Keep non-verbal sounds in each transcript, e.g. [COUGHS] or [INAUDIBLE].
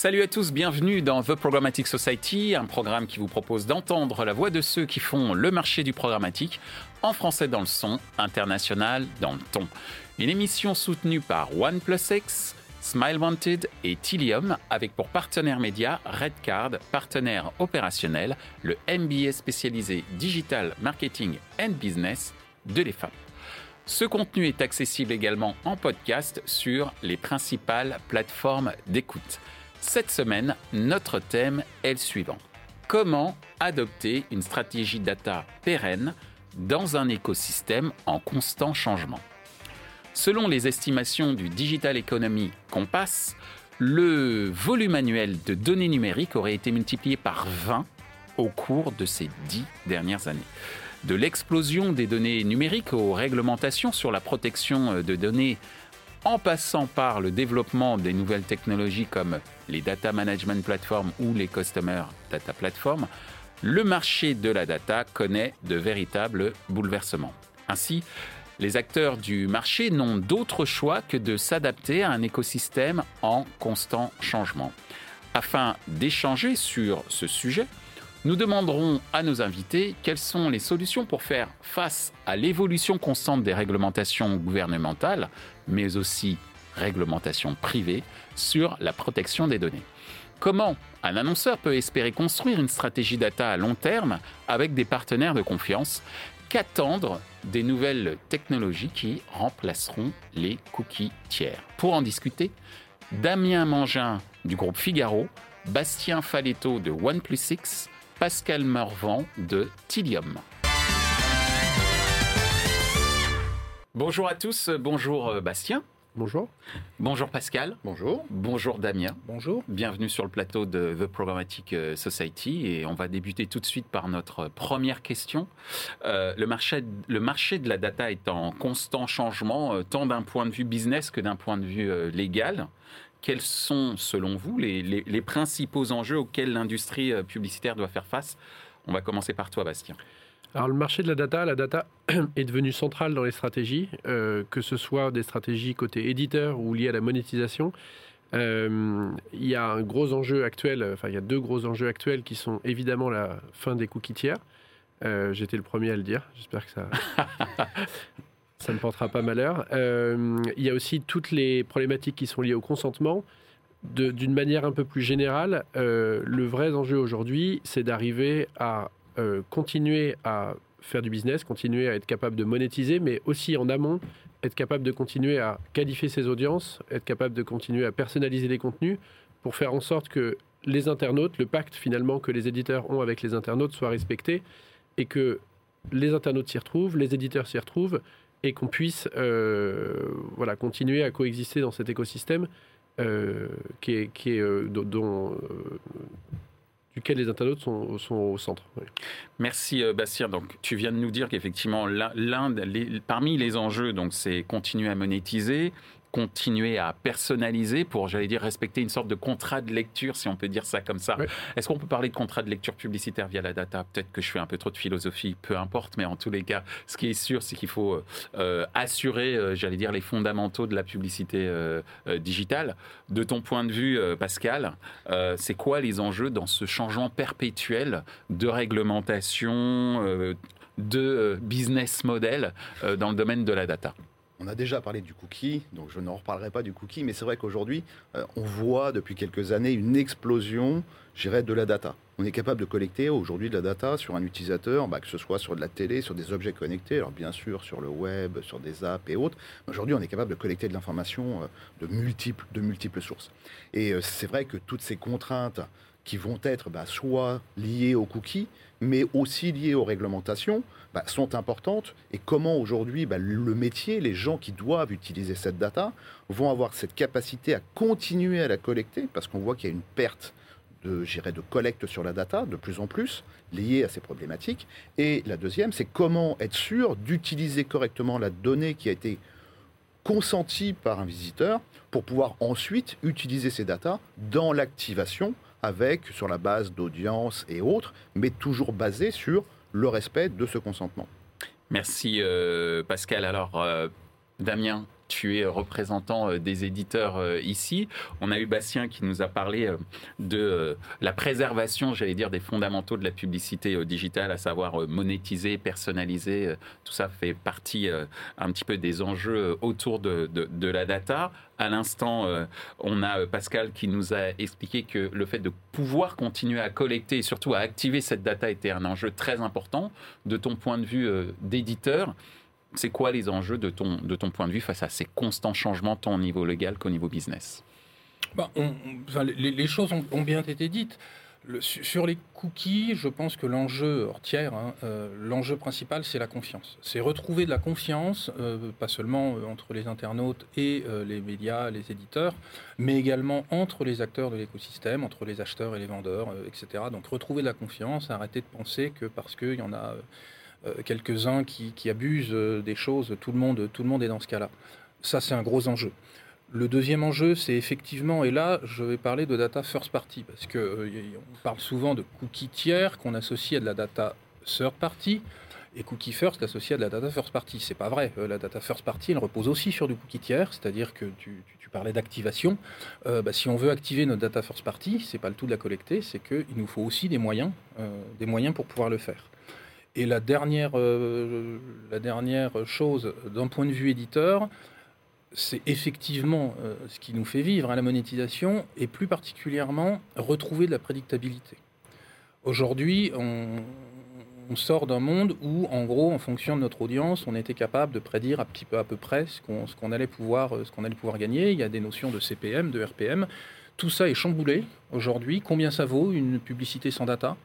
Salut à tous, bienvenue dans The Programmatic Society, un programme qui vous propose d'entendre la voix de ceux qui font le marché du programmatique, en français dans le son, international dans le ton. Une émission soutenue par OnePlusX, Smile Wanted et Tilium, avec pour partenaire média Redcard, partenaire opérationnel, le MBA spécialisé Digital Marketing and Business de l'EFAP. Ce contenu est accessible également en podcast sur les principales plateformes d'écoute. Cette semaine, notre thème est le suivant. Comment adopter une stratégie data pérenne dans un écosystème en constant changement? Selon les estimations du Digital Economy Compass, le volume annuel de données numériques aurait été multiplié par 20 au cours de ces dix dernières années. De l'explosion des données numériques aux réglementations sur la protection de données en passant par le développement des nouvelles technologies comme les data management platforms ou les customer data platforms, le marché de la data connaît de véritables bouleversements. Ainsi, les acteurs du marché n'ont d'autre choix que de s'adapter à un écosystème en constant changement. Afin d'échanger sur ce sujet, nous demanderons à nos invités quelles sont les solutions pour faire face à l'évolution constante des réglementations gouvernementales, mais aussi réglementations privées sur la protection des données. Comment un annonceur peut espérer construire une stratégie data à long terme avec des partenaires de confiance Qu'attendre des nouvelles technologies qui remplaceront les cookies tiers? Pour en discuter, Damien Mangin du groupe Figaro, Bastien Faletto de OnePlus Pascal Morvan de Tilium. Bonjour à tous, bonjour euh, Bastien. Bonjour. Bonjour Pascal. Bonjour. Bonjour Damien. Bonjour. Bienvenue sur le plateau de The Programmatic euh, Society et on va débuter tout de suite par notre première question. Euh, le, marché, le marché de la data est en constant changement, tant d'un point de vue business que d'un point de vue légal quels sont, selon vous, les, principaux enjeux auxquels l'industrie euh, publicitaire doit faire face? On va commencer par toi, Bastien. Alors le marché de la data, la data [CLEARS THROAT] est devenue centrale dans les stratégies, euh, que ce soit des stratégies côté éditeur ou liées à la monétisation. Euh, il y a un gros enjeu actuel, enfin il y a deux gros enjeux actuels qui sont évidemment la fin des cookies tiers. J'étais le premier à le dire, j'espère que ça... [LAUGHS] Ça ne portera pas malheur. Euh, il y a aussi toutes les problématiques qui sont liées au consentement. D'une manière un peu plus générale, euh, le vrai enjeu aujourd'hui, c'est d'arriver à euh, continuer à faire du business, continuer à être capable de monétiser, mais aussi en amont, être capable de continuer à qualifier ses audiences, être capable de continuer à personnaliser les contenus pour faire en sorte que les internautes, le pacte finalement que les éditeurs ont avec les internautes soit respecté et que les internautes s'y retrouvent, les éditeurs s'y retrouvent et qu'on puisse euh, voilà, continuer à coexister dans cet écosystème euh, qui est, qui est euh, dont, duquel les internautes sont, au centre. Merci Bastien. Donc tu viens de nous dire qu'effectivement l'un parmi les enjeux donc c'est continuer à monétiser, continuer à personnaliser pour, j'allais dire, respecter une sorte de contrat de lecture, si on peut dire ça comme ça. Est-ce qu'on peut parler de contrat de lecture publicitaire via la data? Peut-être que je fais un peu trop de philosophie, peu importe, mais en tous les cas, ce qui est sûr, c'est qu'il faut euh, assurer, euh, j'allais dire, les fondamentaux de la publicité euh, digitale. De ton point de vue, Pascal, c'est quoi les enjeux dans ce changement perpétuel de réglementation, de business model dans le domaine de la data? On a déjà parlé du cookie, donc je n'en reparlerai pas du cookie, mais c'est vrai qu'aujourd'hui, euh, on voit depuis quelques années une explosion, j'irais, de la data. On est capable de collecter aujourd'hui de la data sur un utilisateur, bah, que ce soit sur de la télé, sur des objets connectés, alors bien sûr sur le web, sur des apps et autres. Aujourd'hui, on est capable de collecter de l'information euh, de multiples, sources. Et euh, c'est vrai que toutes ces contraintes qui vont être bah, soit liées aux cookies, mais aussi liées aux réglementations, bah, sont importantes et comment aujourd'hui bah, le métier, les gens qui doivent utiliser cette data vont avoir cette capacité à continuer à la collecter parce qu'on voit qu'il y a une perte de, de collecte sur la data de plus en plus liée à ces problématiques. Et la deuxième, c'est comment être sûr d'utiliser correctement la donnée qui a été consentie par un visiteur pour pouvoir ensuite utiliser ces datas dans l'activation avec, sur la base d'audience et autres, mais toujours basée sur le respect de ce consentement. Merci euh, Pascal. Alors, euh, Damien, tu es représentant des éditeurs ici. On a eu Bastien qui nous a parlé de la préservation, j'allais dire, des fondamentaux de la publicité digitale, à savoir monétiser, personnaliser. Tout ça fait partie un petit peu des enjeux autour de, de la data. À l'instant, on a Pascal qui nous a expliqué que le fait de pouvoir continuer à collecter et surtout à activer cette data était un enjeu très important. De ton point de vue d'éditeur, c'est quoi les enjeux de ton, de ton point de vue face à ces constants changements tant au niveau légal qu'au niveau business? Bah, les, choses ont, bien été dites. sur les cookies, je pense que l'enjeu hors tiers, hein, euh, l'enjeu principal, c'est la confiance. C'est retrouver de la confiance, euh, pas seulement euh, entre les internautes et les médias, les éditeurs, mais également entre les acteurs de l'écosystème, entre les acheteurs et les vendeurs, etc. Donc retrouver de la confiance, arrêter de penser que parce qu'il y en a quelques-uns qui, abusent euh, des choses, tout le monde, tout le monde est dans ce cas-là. Ça, c'est un gros enjeu. Le deuxième enjeu, c'est effectivement, et là, je vais parler de data first party, parce qu'on euh, parle souvent de cookies tiers qu'on associe à de la data third party, et cookie first associé à de la data first party. C'est pas vrai. la data first party, elle repose aussi sur du cookie tiers, c'est-à-dire que tu, parlais d'activation. Bah, si on veut activer notre data first party, c'est pas le tout de la collecter, c'est qu'il nous faut aussi des moyens, des moyens pour pouvoir le faire. Et la dernière, euh, la dernière chose, d'un point de vue éditeur, c'est effectivement euh, ce qui nous fait vivre à la monétisation, et plus particulièrement retrouver de la prédictabilité. Aujourd'hui, on, sort d'un monde où, en gros, en fonction de notre audience, on était capable de prédire à peu près ce qu'on allait pouvoir gagner. Il y a des notions de CPM, de RPM. Tout ça est chamboulé aujourd'hui. Combien ça vaut une publicité sans data?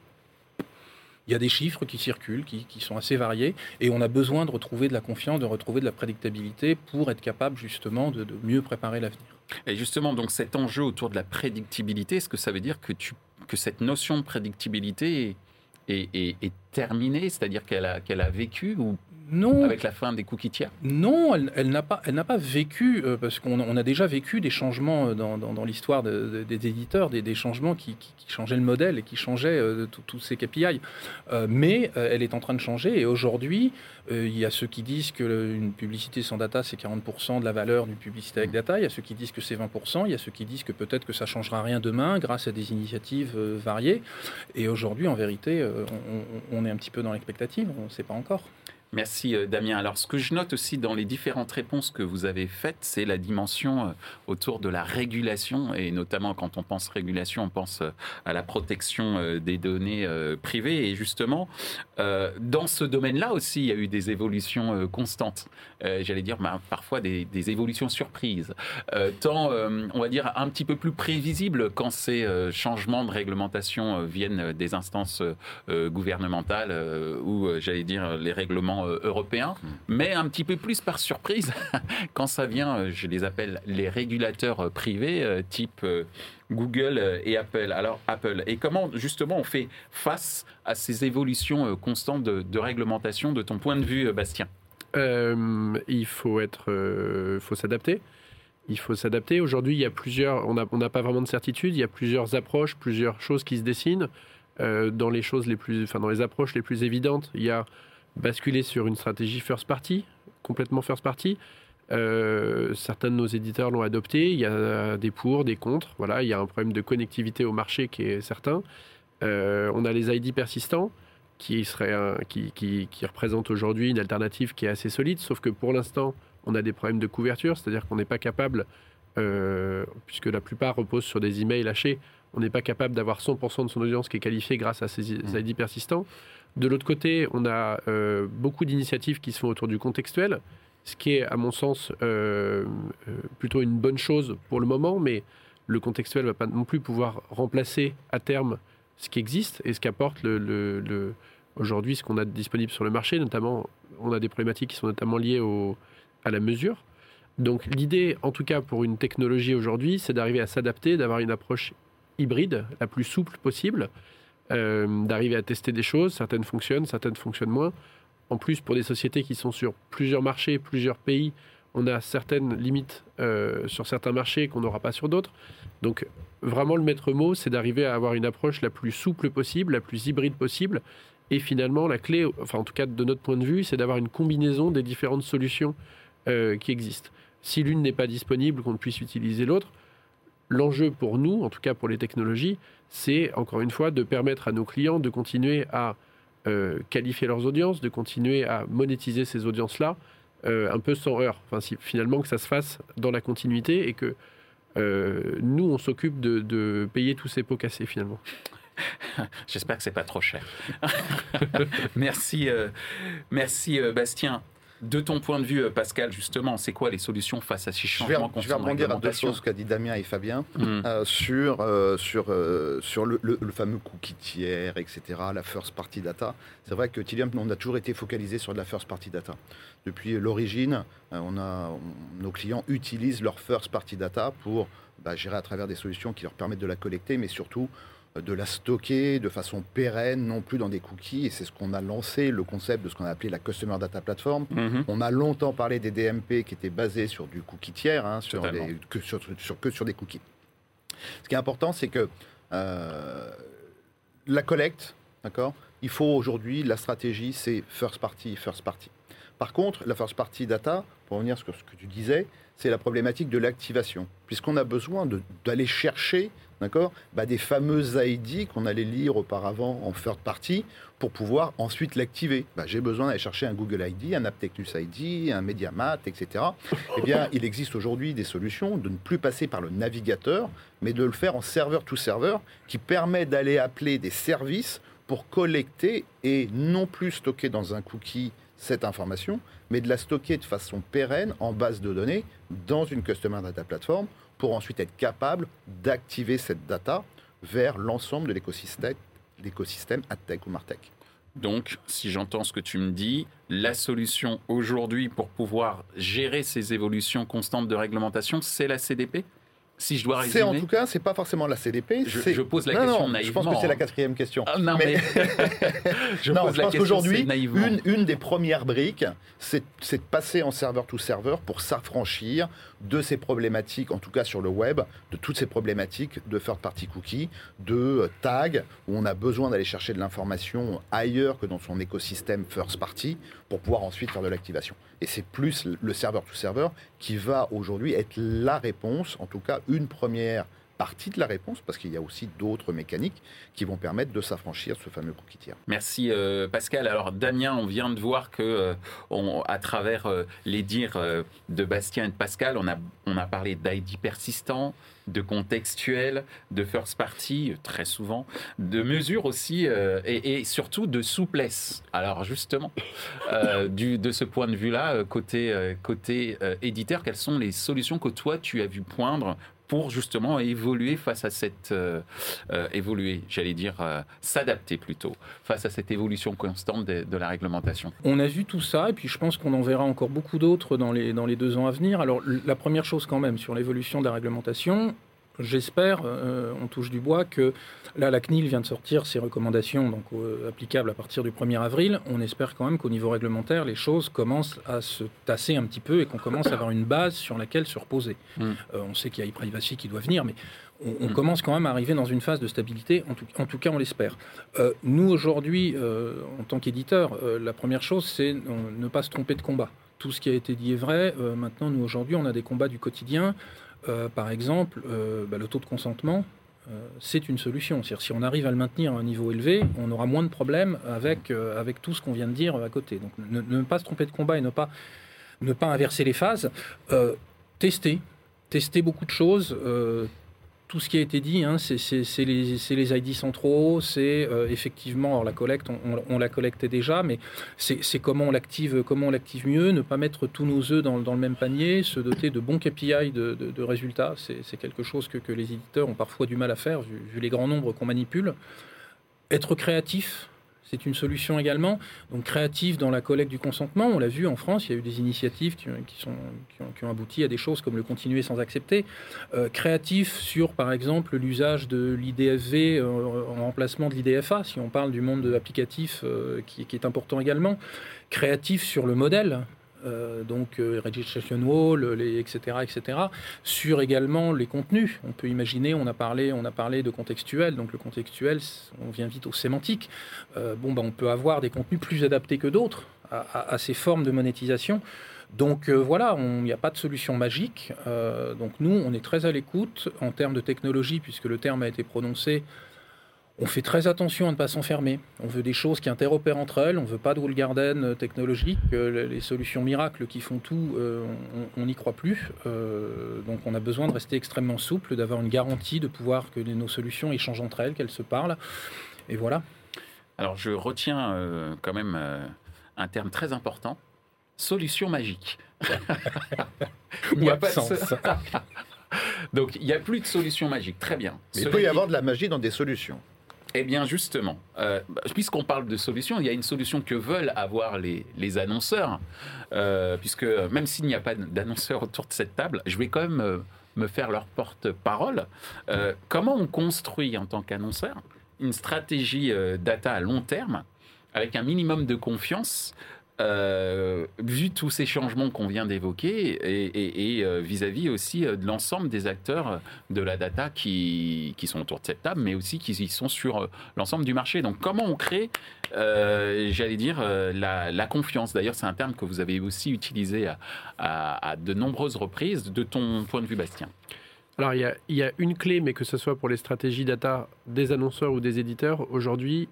Il y a des chiffres qui circulent, qui, sont assez variés, et on a besoin de retrouver de la confiance, de retrouver de la prédictabilité pour être capable justement de, mieux préparer l'avenir. Et justement, donc cet enjeu autour de la prédictibilité, est-ce que ça veut dire que, tu, que cette notion de prédictibilité est, est, terminée, c'est-à-dire qu'elle a, a vécu ou non. Avec la fin des cookies tiers Non, elle, n'a pas, elle n'a pas vécu, euh, parce qu'on a déjà vécu des changements euh, dans, l'histoire des éditeurs, des, changements qui, changeaient le modèle et qui changeaient euh, tous ces KPI. mais elle est en train de changer et aujourd'hui, il y a ceux qui disent qu'une publicité sans data, c'est 40% de la valeur d'une publicité avec data. Il y a ceux qui disent que c'est 20%. Il y a ceux qui disent que peut-être que ça changera rien demain grâce à des initiatives variées. Et aujourd'hui, en vérité, on, on est un petit peu dans l'expectative. On ne sait pas encore. Merci euh, Damien. Alors ce que je note aussi dans les différentes réponses que vous avez faites, c'est la dimension euh, autour de la régulation et notamment quand on pense régulation, on pense euh, à la protection des données privées et justement dans ce domaine-là aussi, il y a eu des évolutions constantes. J'allais dire bah, parfois des, évolutions surprises, tant on va dire un petit peu plus prévisibles quand ces changements de réglementation viennent des instances gouvernementales ou j'allais dire les règlements euh, européens, hmm. mais un petit peu plus par surprise [LAUGHS] quand ça vient, euh, je les appelle les régulateurs euh, privés, type Google et Apple. Alors Apple, et comment justement on fait face à ces évolutions constantes de, réglementation de ton point de vue, Bastien? Il faut être, faut s'adapter. Il faut s'adapter. Aujourd'hui, il y a plusieurs. On n'a pas vraiment de certitude. Il y a plusieurs approches, plusieurs choses qui se dessinent. dans les choses les plus, enfin dans les approches les plus évidentes, il y a basculer sur une stratégie first party, complètement first party. Euh, certains de nos éditeurs l'ont adopté. Il y a des pour, des contre. Voilà, il y a un problème de connectivité au marché qui est certain. Euh, on a les ID persistants qui, serait qui, qui, qui représentent aujourd'hui une alternative qui est assez solide, sauf que pour l'instant, on a des problèmes de couverture, c'est-à-dire qu'on n'est pas capable, euh, puisque la plupart reposent sur des emails hachés, on n'est pas capable d'avoir 100% de son audience qui est qualifiée grâce à ces mmh. ID persistants. De l'autre côté, on a euh, beaucoup d'initiatives qui se font autour du contextuel, ce qui est, à mon sens, euh, euh, plutôt une bonne chose pour le moment, mais le contextuel ne va pas non plus pouvoir remplacer à terme ce qui existe et ce qu'apporte le, aujourd'hui ce qu'on a disponible sur le marché. Notamment, on a des problématiques qui sont notamment liées à la mesure. Donc l'idée, en tout cas pour une technologie aujourd'hui, c'est d'arriver à s'adapter, d'avoir une approche hybride, la plus souple possible, euh, d'arriver à tester des choses. Certaines fonctionnent, certaines fonctionnent moins. En plus, pour des sociétés qui sont sur plusieurs marchés, plusieurs pays, on a certaines limites euh, sur certains marchés qu'on n'aura pas sur d'autres. Donc, vraiment, le maître mot, c'est d'arriver à avoir une approche la plus souple possible, la plus hybride possible. Et finalement, la clé, enfin, en tout cas, de notre point de vue, c'est d'avoir une combinaison des différentes solutions euh, qui existent. si l'une n'est pas disponible, qu'on puisse utiliser l'autre. L'enjeu pour nous, en tout cas pour les technologies, c'est encore une fois de permettre à nos clients de continuer à euh, qualifier leurs audiences, de continuer à monétiser ces audiences-là euh, un peu sans heurts. Enfin, si, finalement, que ça se fasse dans la continuité et que euh, nous, on s'occupe de, de payer tous ces pots cassés finalement. [LAUGHS] J'espère que c'est pas trop cher. [LAUGHS] [LAUGHS] merci, euh, merci euh, Bastien. De ton point de vue, euh, Pascal, justement, c'est quoi les solutions face à ces Je vais, changements je vais rebondir à deux choses qu'a dit Damien et Fabien Mm. euh, sur, euh, sur, euh, sur le, le- le fameux cookie tiers, etc., la first party data. C'est vrai que Tilium, on a toujours été focalisé sur de la first party data. Depuis l'origine, on a, on- nos clients utilisent leur first party data pour bah, gérer à travers des solutions qui leur permettent de la collecter, mais surtout de la stocker de façon pérenne, non plus dans des cookies. Et c'est ce qu'on a lancé, le concept de ce qu'on a appelé la Customer Data Platform. Mhm. On a longtemps parlé des DMP qui étaient basés sur du cookie tiers, hein, sur des- que, sur, sur- que sur des cookies. Ce qui est important, c'est que euh, la collecte, d'accord Il faut aujourd'hui, la stratégie, c'est first party, first party. Par contre, la first party data, pour revenir sur ce que tu disais, c'est la problématique de l'activation, puisqu'on a besoin d'aller chercher d'accord bah, des fameuses ID qu'on allait lire auparavant en third party pour pouvoir ensuite l'activer. Bah, J'ai besoin d'aller chercher un Google ID, un Aptectus ID, un MediaMat, etc. Eh bien, [LAUGHS] il existe aujourd'hui des solutions de ne plus passer par le navigateur, mais de le faire en serveur to serveur, qui permet d'aller appeler des services pour collecter et non plus stocker dans un cookie cette information, mais de la stocker de façon pérenne en base de données dans une Customer Data Platform pour ensuite être capable d'activer cette data vers l'ensemble de l'écosystème, l'écosystème AdTech ou MarTech. Donc, si j'entends ce que tu me dis, la solution aujourd'hui pour pouvoir gérer ces évolutions constantes de réglementation, c'est la CDP Si je dois C'est en résumer tout cas, c'est pas forcément la CDP. Je- je pose la Non, question non, Je naïvement, pense que c'est la hein. quatrième question. Ah, non, mais, [LAUGHS] je non, pose je la pense qu'aujourd'hui, une, une des premières briques, c'est de passer en serveur to serveur pour s'affranchir de ces problématiques, en tout cas sur le web, de toutes ces problématiques de third party cookies, de euh, tags, où on a besoin d'aller chercher de l'information ailleurs que dans son écosystème first party pour pouvoir ensuite faire de l'activation. Et c'est plus le serveur to serveur qui va aujourd'hui être la réponse, en tout cas une première partie de la réponse, parce qu'il y a aussi d'autres mécaniques qui vont permettre de s'affranchir de ce fameux cookie tiers. Merci euh, Pascal. Alors Damien, on vient de voir que euh, on- à travers euh, les dires de Bastien et de Pascal, on a, on a parlé d'ID persistant, de contextuel, de first party très souvent, de mesures aussi euh, et, et surtout de souplesse. Alors justement, euh, [LAUGHS] du, de ce point de vue-là, côté, côté euh, éditeur, quelles sont les solutions que toi tu as vu poindre pour justement évoluer face à cette euh, euh, évoluer, j'allais dire euh, s'adapter plutôt face à cette évolution constante de, la réglementation. On a vu tout ça, et puis je pense qu'on en verra encore beaucoup d'autres dans les, dans les deux ans à venir. Alors, la première chose quand même sur l'évolution de la réglementation, j'espère, euh, on touche du bois, que là, la CNIL vient de sortir ses recommandations donc, euh, applicables à partir du 1er avril. On espère quand même qu'au niveau réglementaire, les choses commencent à se tasser un petit peu et qu'on commence à avoir une base sur laquelle se reposer. Mm. Euh, on sait qu'il y a e-privacy qui doit venir, mais on, on Mm. commence quand même à arriver dans une phase de stabilité, en tout, en tout cas on l'espère. Nous aujourd'hui, en tant qu'éditeur, la première chose c'est ne pas se tromper de combat. Tout ce qui a été dit est vrai. Euh, maintenant, nous aujourd'hui, on a des combats du quotidien. Euh, par exemple, euh, bah, le taux de consentement, euh, c'est une solution. C'est-à-dire, si on arrive à le maintenir à un niveau élevé, on aura moins de problèmes avec, avec tout ce qu'on vient de dire à côté. Donc, ne, ne pas se tromper de combat et ne pas, ne pas inverser les phases. Tester, tester beaucoup de choses. Tout ce qui a été dit, hein, c'est les, ID centraux, c'est euh, effectivement, la collecte, on, la collectait déjà, mais c'est comment on l'active, comment l'active mieux, ne pas mettre tous nos œufs dans, le même panier, se doter de bons KPI de, résultats, c'est quelque chose que, les éditeurs ont parfois du mal à faire vu les grands nombres qu'on manipule. Être créatif, c'est une solution également. Donc créatif dans la collecte du consentement, on l'a vu en France, il y a eu des initiatives qui, ont, abouti à des choses comme le continuer sans accepter. Euh, créatif sur, par exemple, l'usage de l'IDFV euh, en remplacement de l'IDFA, si on parle du monde applicatif euh, qui est important également. Créatif sur le modèle. Euh, donc euh, registration wall, etc., etc. Sur également les contenus, on peut imaginer, on a parlé, on a parlé de contextuel, donc le contextuel, on vient vite au sémantique. Euh, bon, bah, on peut avoir des contenus plus adaptés que d'autres à, ces formes de monétisation. Donc voilà, il n'y a pas de solution magique. donc nous, on est très à l'écoute en termes de technologie, puisque le terme a été prononcé on fait très attention à ne pas s'enfermer. On veut des choses qui interopèrent entre elles. On ne veut pas de wall garden euh, technologique. les solutions miracles qui font tout, euh, on n'y croit plus. Euh, donc on a besoin de rester extrêmement souple, d'avoir une garantie de pouvoir que nos solutions échangent entre elles, qu'elles se parlent. Et voilà. Alors je retiens quand même un terme très important. Solution magique. [LAUGHS] il n'y a pas de sens. [LAUGHS] Donc il n'y a plus de solution magique. Très bien. Mais il peut y avoir de la magie dans des solutions. Eh bien, justement, euh, puisqu'on parle de solutions, il y a une solution que veulent avoir les, annonceurs, euh, puisque même s'il n'y a pas d'annonceurs autour de cette table, je vais quand même euh, me faire leur porte-parole. comment on construit en tant qu'annonceur une stratégie data à long terme avec un minimum de confiance euh, vu tous ces changements qu'on vient d'évoquer et euh, vis-à-vis aussi euh, de l'ensemble des acteurs de la data qui, sont autour de cette table, mais aussi qui sont sur l'ensemble du marché. Donc comment on crée, j'allais dire, la, confiance? D'ailleurs, c'est un terme que vous avez aussi utilisé à, de nombreuses reprises. De ton point de vue, Bastien alors, il y, a, une clé, mais que ce soit pour les stratégies data des annonceurs ou des éditeurs, aujourd'hui,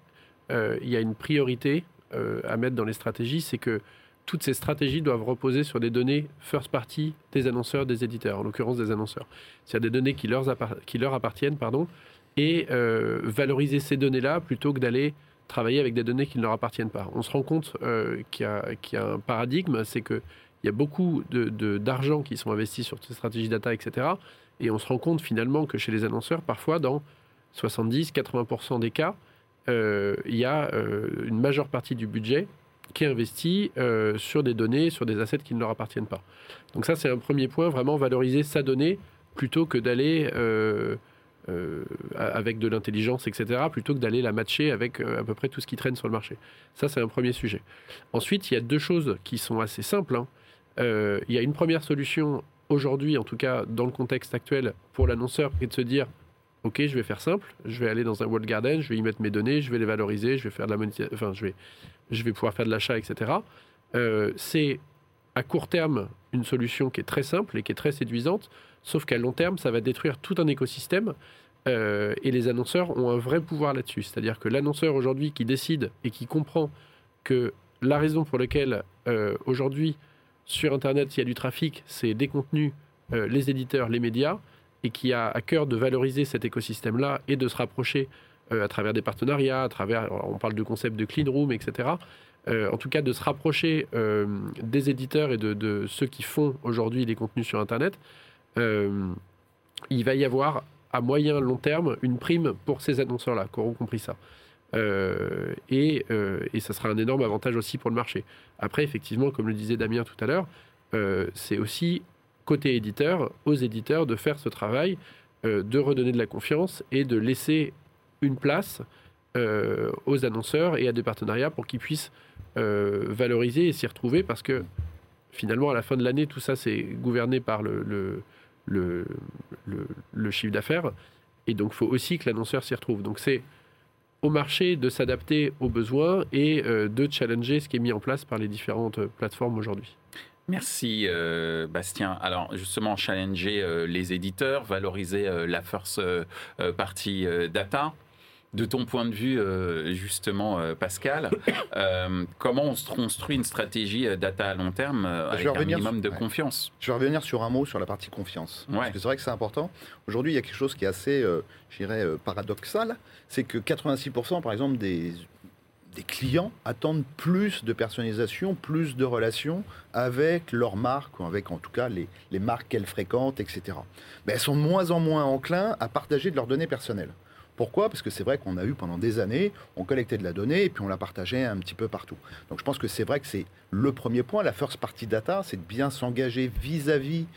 il y a une priorité euh, à mettre dans les stratégies, c'est que toutes ces stratégies doivent reposer sur des données first party des annonceurs, des éditeurs, en l'occurrence des annonceurs. C'est-à-dire des données qui leur, appartiennent, pardon, et euh, valoriser ces données-là plutôt que d'aller travailler avec des données qui ne leur appartiennent pas. On se rend compte euh, qu'il y, a un paradigme, c'est qu'il y a beaucoup d'argent qui sont investis sur ces stratégies data, etc. Et on se rend compte finalement que chez les annonceurs, parfois, dans 70-80% des cas, il y a euh, une majeure partie du budget qui est investi euh, sur des données, sur des assets qui ne leur appartiennent pas. Donc ça, c'est un premier point, vraiment valoriser sa donnée plutôt que d'aller avec de l'intelligence, etc., plutôt que d'aller la matcher avec à peu près tout ce qui traîne sur le marché. Ça, c'est un premier sujet. Ensuite, il y a deux choses qui sont assez simples. Hein. il y a une première solution aujourd'hui, en tout cas dans le contexte actuel, pour l'annonceur, qui est de se dire ok, je vais faire simple, je vais aller dans un walled garden, je vais y mettre mes données, je vais les valoriser, je vais faire de la monétisation, enfin, je vais, je vais pouvoir faire de l'achat, etc. Euh, c'est à court terme une solution qui est très simple et qui est très séduisante, sauf qu'à long terme, ça va détruire tout un écosystème. Euh, et les annonceurs ont un vrai pouvoir là-dessus. C'est-à-dire que l'annonceur aujourd'hui qui décide et qui comprend que la raison pour laquelle euh, aujourd'hui sur Internet il y a du trafic, c'est des contenus, les éditeurs, les médias, et qui a à cœur de valoriser cet écosystème-là et de se rapprocher euh, à travers des partenariats, à travers, on parle de concept de clean room, etc. Euh, en tout cas, de se rapprocher euh, des éditeurs et de, ceux qui font aujourd'hui les contenus sur Internet, il va y avoir à moyen long terme une prime pour ces annonceurs-là qui auront compris ça. et, et ça sera un énorme avantage aussi pour le marché. Après, effectivement, comme le disait Damien tout à l'heure, c'est aussi côté éditeur, aux éditeurs de faire ce travail, euh, de redonner de la confiance et de laisser une place euh, aux annonceurs et à des partenariats pour qu'ils puissent euh, valoriser et s'y retrouver parce que finalement, à la fin de l'année, tout ça, c'est gouverné par le, chiffre d'affaires. Et donc, il faut aussi que l'annonceur s'y retrouve. Donc, c'est au marché de s'adapter aux besoins et de challenger ce qui est mis en place par les différentes plateformes aujourd'hui. Merci euh, Bastien. Alors justement, challenger euh, les éditeurs, valoriser euh, la first partie data. De ton point de vue, justement, Pascal, [COUGHS] comment on se construit une stratégie data à long terme avec un minimum de confiance? Je vais revenir sur un mot sur la partie confiance. Parce que c'est vrai que c'est important. Aujourd'hui, il y a quelque chose qui est assez, je dirais, paradoxal. C'est que 86% par exemple des des clients attendent plus de personnalisation, plus de relations avec leurs marques, ou avec en tout cas les, marques qu'elles fréquentent, etc. Mais elles sont de moins en moins enclins à partager de leurs données personnelles. Pourquoi? Parce que c'est vrai qu'on a eu pendant des années, on collectait de la donnée et puis on la partageait un petit peu partout. Donc je pense que c'est vrai que c'est le premier point, la first party data, c'est de bien s'engager vis-à-vis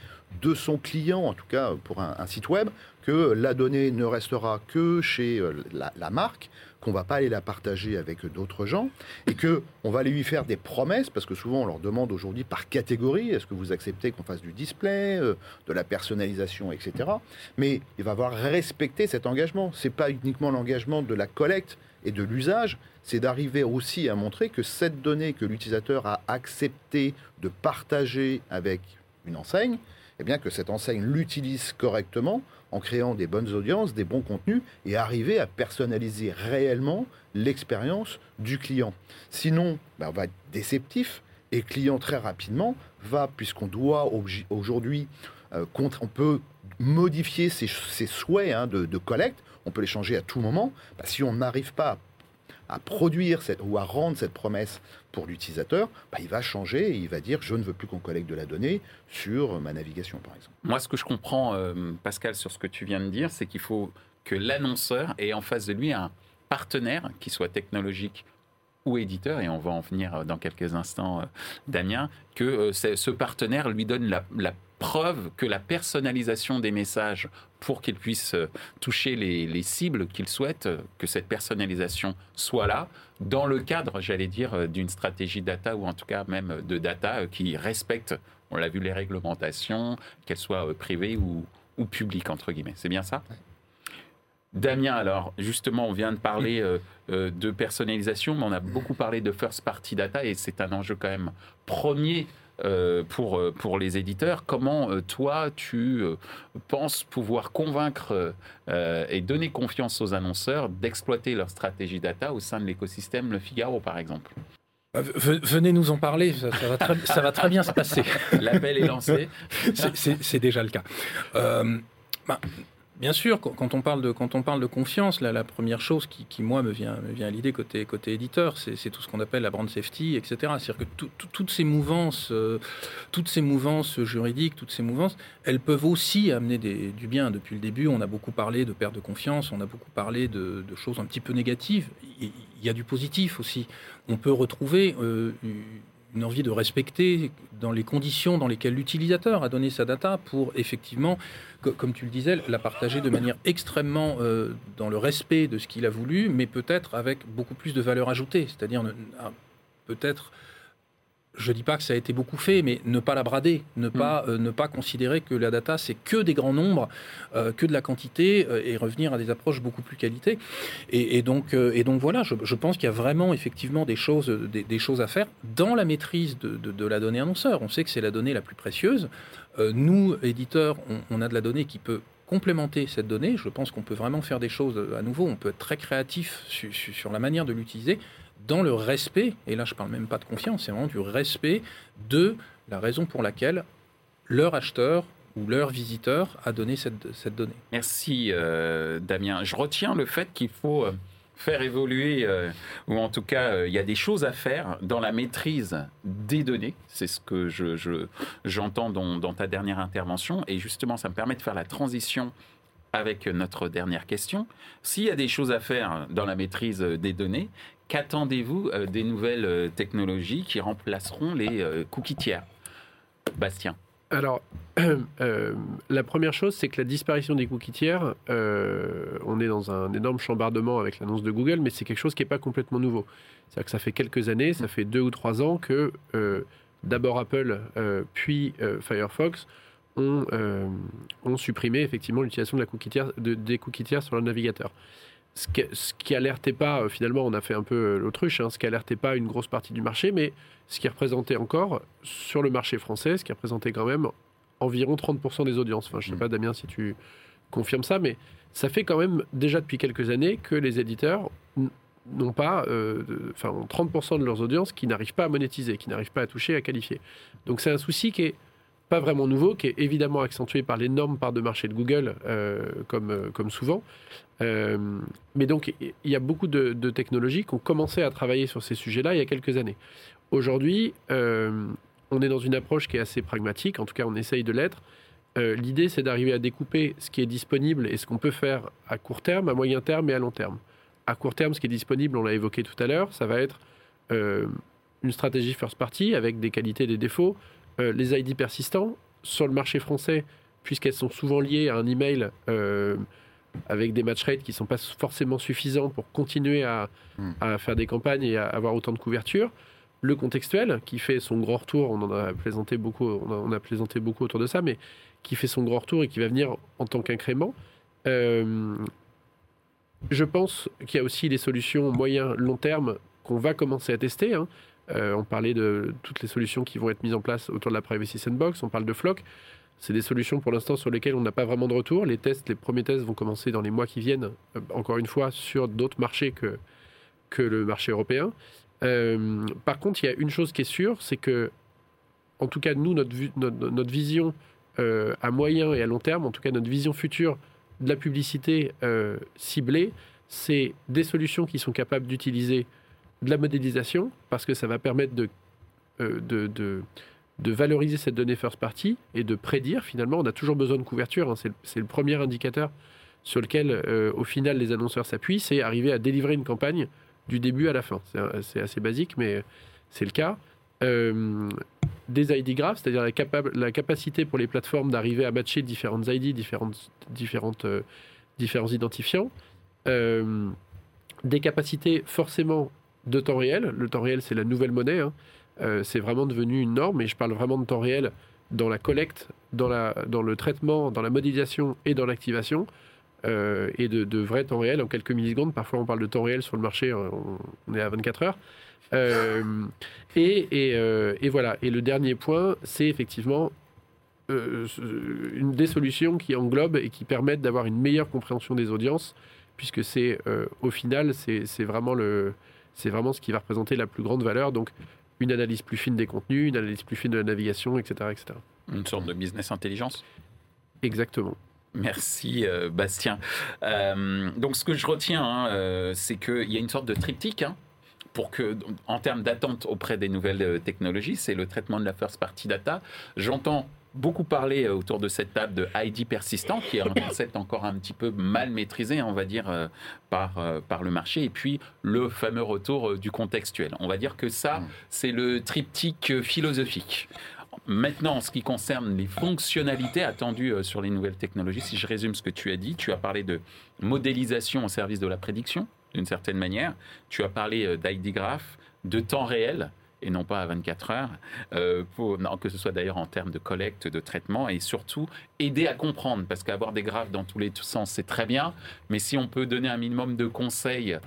de son client, en tout cas pour un, site web, que la donnée ne restera que chez euh, la, marque, qu'on va pas aller la partager avec d'autres gens, et que on va lui faire des promesses, parce que souvent on leur demande aujourd'hui par catégorie, est-ce que vous acceptez qu'on fasse du display, euh, de la personnalisation, etc. Mais il va avoir respecté cet engagement. C'est pas uniquement l'engagement de la collecte et de l'usage, c'est d'arriver aussi à montrer que cette donnée que l'utilisateur a accepté de partager avec une enseigne, eh bien que cette enseigne l'utilise correctement en créant des bonnes audiences, des bons contenus et arriver à personnaliser réellement l'expérience du client. Sinon, ben, on va être déceptif et client très rapidement va, puisqu'on doit aujourd'hui, euh, on peut modifier ses, souhaits hein, de, collecte, on peut les changer à tout moment. Ben, si on n'arrive pas à à produire cette, ou à rendre cette promesse pour l'utilisateur, bah, il va changer et il va dire je ne veux plus qu'on collecte de la donnée sur ma navigation, par exemple. Moi, ce que je comprends, euh, Pascal, sur ce que tu viens de dire, c'est qu'il faut que l'annonceur ait en face de lui un partenaire qui soit technologique ou éditeur, et on va en venir euh, dans quelques instants, euh, Damien, que ce partenaire lui donne la, preuve que la personnalisation des messages pour qu'il puisse euh, toucher les, cibles qu'il souhaite, euh, que cette personnalisation soit là, dans le cadre, j'allais dire, euh, d'une stratégie data ou en tout cas même de data qui respecte, on l'a vu, les réglementations, qu'elles soient privées ou, ou publiques, entre guillemets. C'est bien ça? Damien, alors justement, on vient de parler de personnalisation, mais on a beaucoup parlé de first party data et c'est un enjeu quand même premier euh, pour, euh, pour les éditeurs. Comment euh, toi, tu penses pouvoir convaincre et donner confiance aux annonceurs d'exploiter leur stratégie data au sein de l'écosystème Le Figaro, par exemple? Venez nous en parler, ça, va, très, ça va, très, bien se passer. [LAUGHS] L'appel est lancé. C'est déjà le cas. Bah, Bien sûr, quand on parle de, quand on parle de confiance, la première chose qui, moi, me vient, me vient à l'idée côté, côté éditeur, c'est tout ce qu'on appelle la brand safety, etc. C'est-à-dire que toutes ces mouvances, euh, toutes ces mouvances juridiques, toutes ces mouvances, elles peuvent aussi amener du bien. Depuis le début, on a beaucoup parlé de perte de confiance, on a beaucoup parlé de, choses un petit peu négatives. Il y a du positif aussi. On peut retrouver euh, une envie de respecter dans les conditions dans lesquelles l'utilisateur a donné sa data pour effectivement, comme tu le disais, la partager de manière extrêmement euh, dans le respect de ce qu'il a voulu, mais peut-être avec beaucoup plus de valeur ajoutée, c'est-à-dire peut-être je dis pas que ça a été beaucoup fait, mais ne pas la brader, ne pas, mm. euh, ne pas considérer que la data c'est que des grands nombres, euh, que de la quantité, euh, et revenir à des approches beaucoup plus qualité. Et, donc, et donc voilà, je, pense qu'il y a vraiment effectivement des choses, des, choses à faire dans la maîtrise de, la donnée annonceur. On sait que c'est la donnée la plus précieuse. nous, éditeurs, on, a de la donnée qui peut complémenter cette donnée. Je pense qu'on peut vraiment faire des choses à nouveau. On peut être très créatif sur la manière de l'utiliser dans le respect, et là je ne parle même pas de confiance, c'est vraiment du respect de la raison pour laquelle leur acheteur ou leur visiteur a donné cette, cette donnée. Merci euh, Damien. Je retiens le fait qu'il faut euh, faire évoluer, euh, ou en tout cas il y a des choses à faire dans la maîtrise des données. C'est ce que j'entends je, dans, dans ta dernière intervention, et justement ça me permet de faire la transition avec notre dernière question. S'il y a des choses à faire dans la maîtrise des données, Qu'attendez-vous euh, des nouvelles euh, technologies qui remplaceront les euh, cookies tiers? Bastien. Alors, [CLEARS THROAT] la première chose, c'est que la disparition des cookies tiers, on est dans un énorme chambardement avec l'annonce de Google, mais c'est quelque chose qui n'est pas complètement nouveau. C'est-à-dire que ça fait quelques années, ça fait deux ou trois ans que d'abord Apple, puis Firefox ont, supprimé effectivement l'utilisation de des cookies tiers sur le navigateur ce qui, ce alertait pas, euh, finalement, on a fait un peu euh, l'autruche, hein, ce qui alertait pas une grosse partie du marché, mais ce qui représentait encore, sur le marché français, ce qui représentait quand même environ 30% des audiences. Enfin, je ne sais mm. pas, Damien, si tu confirmes ça, mais ça fait quand même déjà depuis quelques années que les éditeurs n'ont pas, euh, enfin, 30% de leurs audiences qui n'arrivent pas à monétiser, qui n'arrivent pas à toucher, à qualifier. Donc c'est un souci qui est pas vraiment nouveau, qui est évidemment accentué par l'énorme part de marché de Google, comme, comme souvent, euh, mais donc, il y a beaucoup de, technologies qui ont commencé à travailler sur ces sujets-là il y a quelques années. Aujourd'hui, euh, on est dans une approche qui est assez pragmatique, en tout cas on essaye de l'être. Euh, l'idée, c'est d'arriver à découper ce qui est disponible et ce qu'on peut faire à court terme, à moyen terme et à long terme. À court terme, ce qui est disponible, on l'a évoqué tout à l'heure, ça va être une stratégie first party avec des qualités des défauts, les ID persistants, sur le marché français, puisqu'elles sont souvent liées à un email euh, avec des match rates qui ne sont pas forcément suffisants pour continuer à, Hmm. à faire des campagnes et à avoir autant de couverture. Le contextuel, qui fait son grand retour, on en a plaisanté beaucoup, on a, on a plaisanté beaucoup autour de ça, mais qui fait son grand retour et qui va venir en tant qu'incrément. Euh, je pense qu'il y a aussi des solutions moyen long terme qu'on va commencer à tester. hein. Euh, on parlait de toutes les solutions qui vont être mises en place autour de la Privacy Sandbox. On parle de Flock. C'est des solutions pour l'instant sur lesquelles on n'a pas vraiment de retour. Les tests, les premiers tests vont commencer dans les mois qui viennent, euh, encore une fois, sur d'autres marchés que, que le marché européen. Euh, par contre, il y a une chose qui est sûre, c'est que, en tout cas, nous, notre, notre, vision à moyen et à long terme, en tout cas notre vision future de la publicité ciblée, c'est des solutions qui sont capables d'utiliser de la modélisation, parce que ça va permettre de, euh, de, de, de valoriser cette donnée first party et de prédire, finalement, on a toujours besoin de couverture, hein, c'est le- premier indicateur sur lequel, euh, au final, les annonceurs s'appuient, c'est arriver à délivrer une campagne du début à la fin. C'est C'est assez basique, mais c'est le cas. Euh, des ID graphs, c'est-à-dire la, capa- la capacité pour les plateformes d'arriver à matcher différentes ID, différentes, différentes, euh, différents identifiants. Euh, des capacités forcément de temps réel. Le temps réel, c'est la nouvelle monnaie. hein. Euh, c'est vraiment devenu une norme, et je parle vraiment de temps réel dans la collecte, dans, la, dans le traitement, dans la modélisation et dans l'activation. euh, et de, de vrai temps réel en quelques millisecondes. Parfois, on parle de temps réel sur le marché, euh, on, est à 24 heures. Et, et, et voilà. Et le dernier point, c'est effectivement une des solutions qui englobent et qui permettent d'avoir une meilleure compréhension des audiences, puisque c'est au final, c'est vraiment, le- c'est vraiment ce qui va représenter la plus grande valeur. Donc, une analyse plus fine des contenus, une analyse plus fine de la navigation, etc. etc. Une sorte de business intelligence Exactement. Merci euh, Bastien. Euh, donc ce que je retiens, hein, euh, c'est qu'il y a une sorte de triptyque hein, pour que, en termes d'attente auprès des nouvelles technologies, c'est le traitement de la first party data. J'entends beaucoup parler euh, autour de cette table de ID persistant, qui est un concept encore un petit peu mal maîtrisé, on va dire, euh, par, euh, par le marché, et puis le fameux retour du contextuel. On va dire que ça, Mm. c'est le triptyque philosophique. Maintenant, en ce qui concerne les fonctionnalités attendues sur les nouvelles technologies, si je résume ce que tu as dit, tu as parlé de modélisation au service de la prédiction, d'une certaine manière. Tu as parlé d'ID graph, de temps réel, et non pas à 24 heures, euh, pour, que ce soit d'ailleurs en termes de collecte, de traitement, et surtout aider à comprendre, parce qu'avoir des graphes dans tous les sens, c'est très bien, mais si on peut donner un minimum de conseils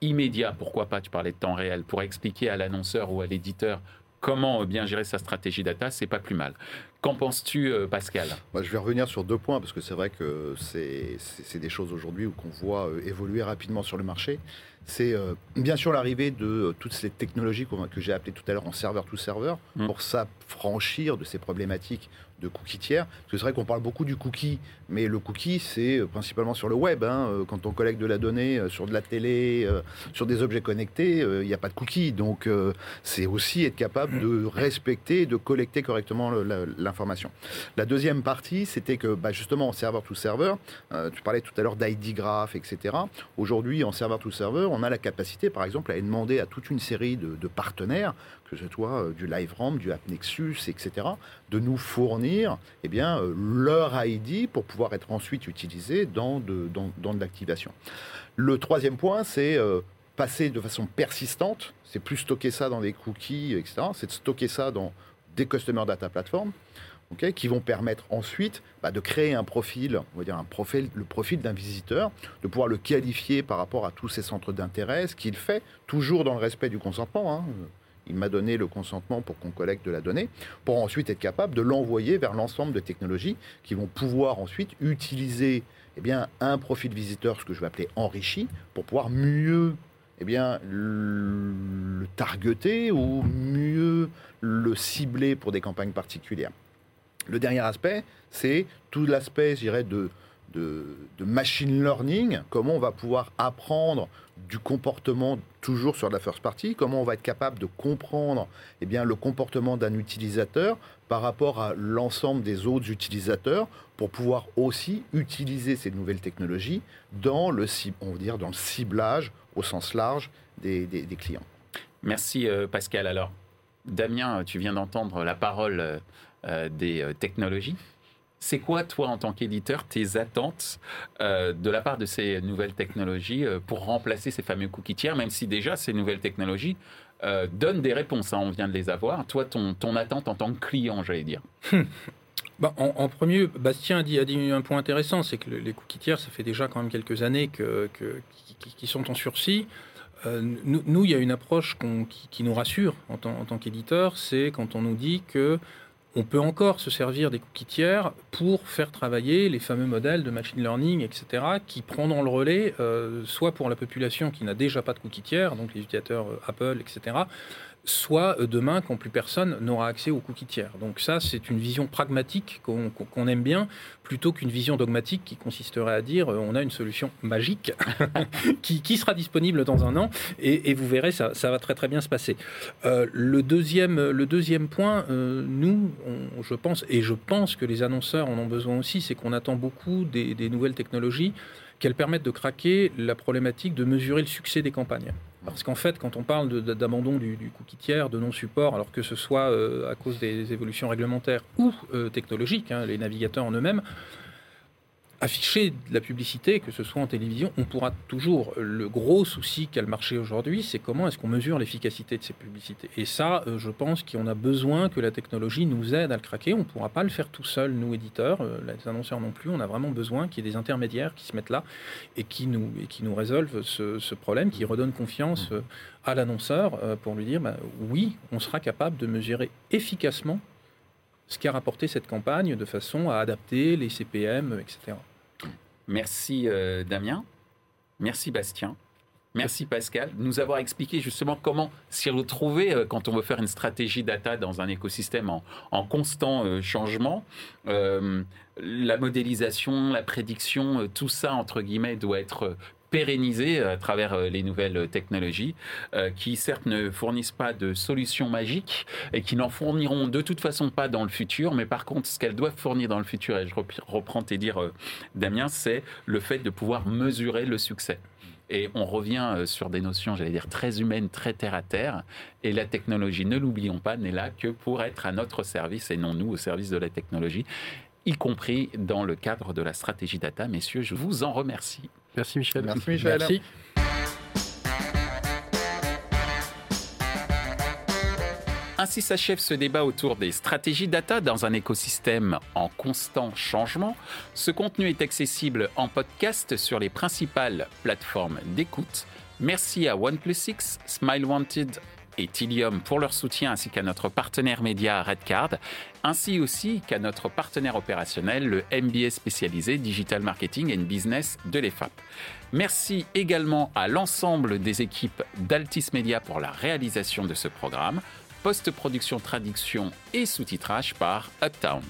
immédiats, pourquoi pas, tu parlais de temps réel, pour expliquer à l'annonceur ou à l'éditeur comment euh, bien gérer sa stratégie data, c'est pas plus mal. Qu'en penses-tu, euh, Pascal? Moi, je vais revenir sur deux points parce que c'est vrai que c'est des choses aujourd'hui où qu'on voit euh, évoluer rapidement sur le marché. C'est euh, bien sûr l'arrivée de euh, toutes ces technologies que j'ai appelées tout à l'heure en serveur to serveur Mm. pour s'affranchir de ces problématiques de cookies tiers. Parce que c'est vrai qu'on parle beaucoup du cookie, mais le cookie, c'est euh, principalement sur le web. hein. Euh, Quand on collecte de la donnée euh, sur de la télé, sur des objets connectés, il n'y a pas de cookie. Donc, c'est aussi être capable de respecter de collecter correctement l'information. La deuxième partie, c'était que bah, justement en serveur to serveur, tu parlais tout à l'heure d'ID graph, etc. Aujourd'hui, en serveur to serveur, on a la capacité, par exemple, à demander à toute une série de partenaires, que ce soit euh, du LiveRamp, du AppNexus, etc., de nous fournir eh bien, euh, leur ID pour pouvoir être ensuite utilisé dans de, dans, dans de l'activation. Le troisième point, c'est euh, passer de façon persistante, c'est plus stocker ça dans des cookies, etc., c'est de stocker ça dans des Customer Data Platforms, ok, qui vont permettre ensuite bah, de créer un profil, on va dire un profil, le profil d'un visiteur, de pouvoir le qualifier par rapport à tous ces centres d'intérêt, ce qu'il fait, toujours dans le respect du consentement. hein. Il m'a donné le consentement pour qu'on collecte de la donnée, pour ensuite être capable de l'envoyer vers l'ensemble de technologies qui vont pouvoir ensuite utiliser eh bien, un profil visiteur, ce que je vais appeler enrichi, pour pouvoir mieux eh bien, le targeter ou mieux le cibler pour des campagnes particulières. Le dernier aspect, c'est tout l'aspect, je dirais, de, de, machine learning, comment on va pouvoir apprendre du comportement toujours sur la first party, comment on va être capable de comprendre eh bien, le comportement d'un utilisateur par rapport à l'ensemble des autres utilisateurs pour pouvoir aussi utiliser ces nouvelles technologies dans le, on va dire, dans le ciblage au sens large des, des- des clients. Merci euh, Pascal. Alors, Damien, tu viens d'entendre la parole des technologies. C'est quoi, toi, en tant qu'éditeur, tes attentes de la part de ces nouvelles technologies pour remplacer ces fameux cookies tiers, même si déjà ces nouvelles technologies donnent des réponses, hein, on vient de les avoir. Toi, ton, ton attente en tant que client, j'allais dire. Bah, en, premier, Bastien a dit, un point intéressant, c'est que les cookies tiers, ça fait déjà quand même quelques années que, qui, sont en sursis. Euh, nous, il y a une approche qui, nous rassure en tant, tant qu'éditeur, c'est quand on nous dit que on peut encore se servir des cookies tiers pour faire travailler les fameux modèles de machine learning, etc., qui prendront le relais, euh, soit pour la population qui n'a déjà pas de cookies tiers, donc les utilisateurs euh, Apple, etc., soit euh, demain quand plus personne n'aura accès aux cookies tiers. Donc ça, c'est une vision pragmatique qu'on aime bien, plutôt qu'une vision dogmatique qui consisterait à dire euh, on a une solution magique [LAUGHS] qui, sera disponible dans un an et, vous verrez, ça, ça, va très très bien se passer. Euh, le, deuxième, le deuxième point, nous, je pense, et je pense que les annonceurs en ont besoin aussi, c'est qu'on attend beaucoup des, des nouvelles technologies qu'elles permettent de craquer la problématique de mesurer le succès des campagnes. Parce qu'en fait, quand on parle d'abandon du, cookie tiers, de non-support, alors que ce soit euh, à cause des évolutions réglementaires ou euh, technologiques, hein, les navigateurs en eux-mêmes, afficher de la publicité, que ce soit en télévision, on pourra toujours. Le gros souci qu'a le marché aujourd'hui, c'est comment est-ce qu'on mesure l'efficacité de ces publicités. Et ça, euh, je pense qu'on a besoin que la technologie nous aide à le craquer. On ne pourra pas le faire tout seul, nous éditeurs, euh, les annonceurs non plus. On a vraiment besoin qu'il y ait des intermédiaires qui se mettent là et qui nous, et qui nous résolvent ce, problème, qui redonnent confiance euh, à l'annonceur pour lui dire, bah, oui, on sera capable de mesurer efficacement ce qui a rapporté cette campagne de façon à adapter les CPM, etc. Merci euh, Damien, merci Bastien. Merci Pascal de nous avoir expliqué justement comment s'y retrouver euh, quand on veut faire une stratégie data dans un écosystème en, constant euh, changement. la modélisation, la prédiction, tout ça, entre guillemets, doit être pérenniser à travers euh, les nouvelles technologies, euh, qui certes ne fournissent pas de solutions magiques et qui n'en fourniront de toute façon pas dans le futur, mais par contre, ce qu'elles doivent fournir dans le futur, et je reprends tes dires, euh, Damien, c'est le fait de pouvoir mesurer le succès. Et on revient sur des notions, j'allais dire, très humaines, très terre à terre. Et la technologie, ne l'oublions pas, n'est là que pour être à notre service et non nous au service de la technologie, y compris dans le cadre de la stratégie data. Messieurs, je vous en remercie. Merci Michel. Merci Michel. Merci. Ainsi s'achève ce débat autour des stratégies data dans un écosystème en constant changement. Ce contenu est accessible en podcast sur les principales plateformes d'écoute. Merci à OnePlus6, Smile Wanted et Tilium pour leur soutien, ainsi qu'à notre partenaire média Redcard, ainsi aussi qu'à notre partenaire opérationnel, le MBA spécialisé Digital Marketing and Business de l'EFAP. Merci également à l'ensemble des équipes d'Altis Media pour la réalisation de ce programme, post-production, traduction et sous-titrage par Uptown.